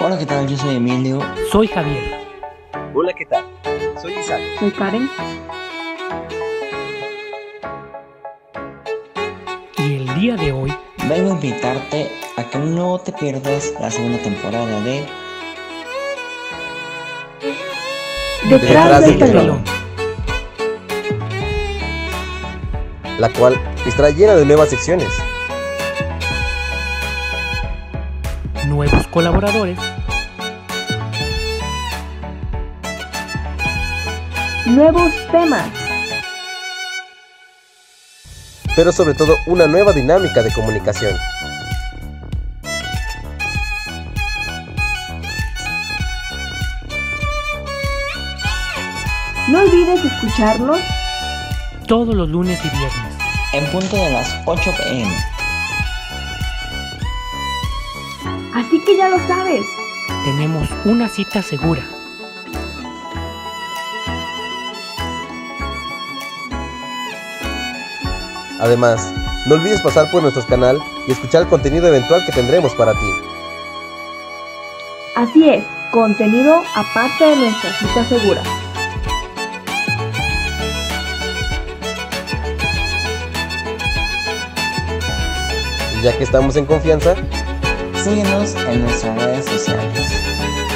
Hola, ¿qué tal? Yo soy Emilio. Soy Javier. Hola, ¿qué tal? Soy Isaac. Soy Karen. Y el día de hoy Vengo a invitarte a que no te pierdas la segunda temporada de Detrás, Detrás del telón. La cual estará llena de nuevas secciones. nuevos colaboradores, Nuevos temas. pero sobre todo una nueva dinámica de comunicación. No olvides escucharnos todos los lunes y viernes. En punto de las 8 pm. Así que ya lo sabes. Tenemos una cita segura. Además, no olvides pasar por nuestro canal y escuchar el contenido eventual que tendremos para ti. Así es, contenido aparte de nuestra cita segura. Ya que estamos en confianza, Síguenos en nuestras redes sociales.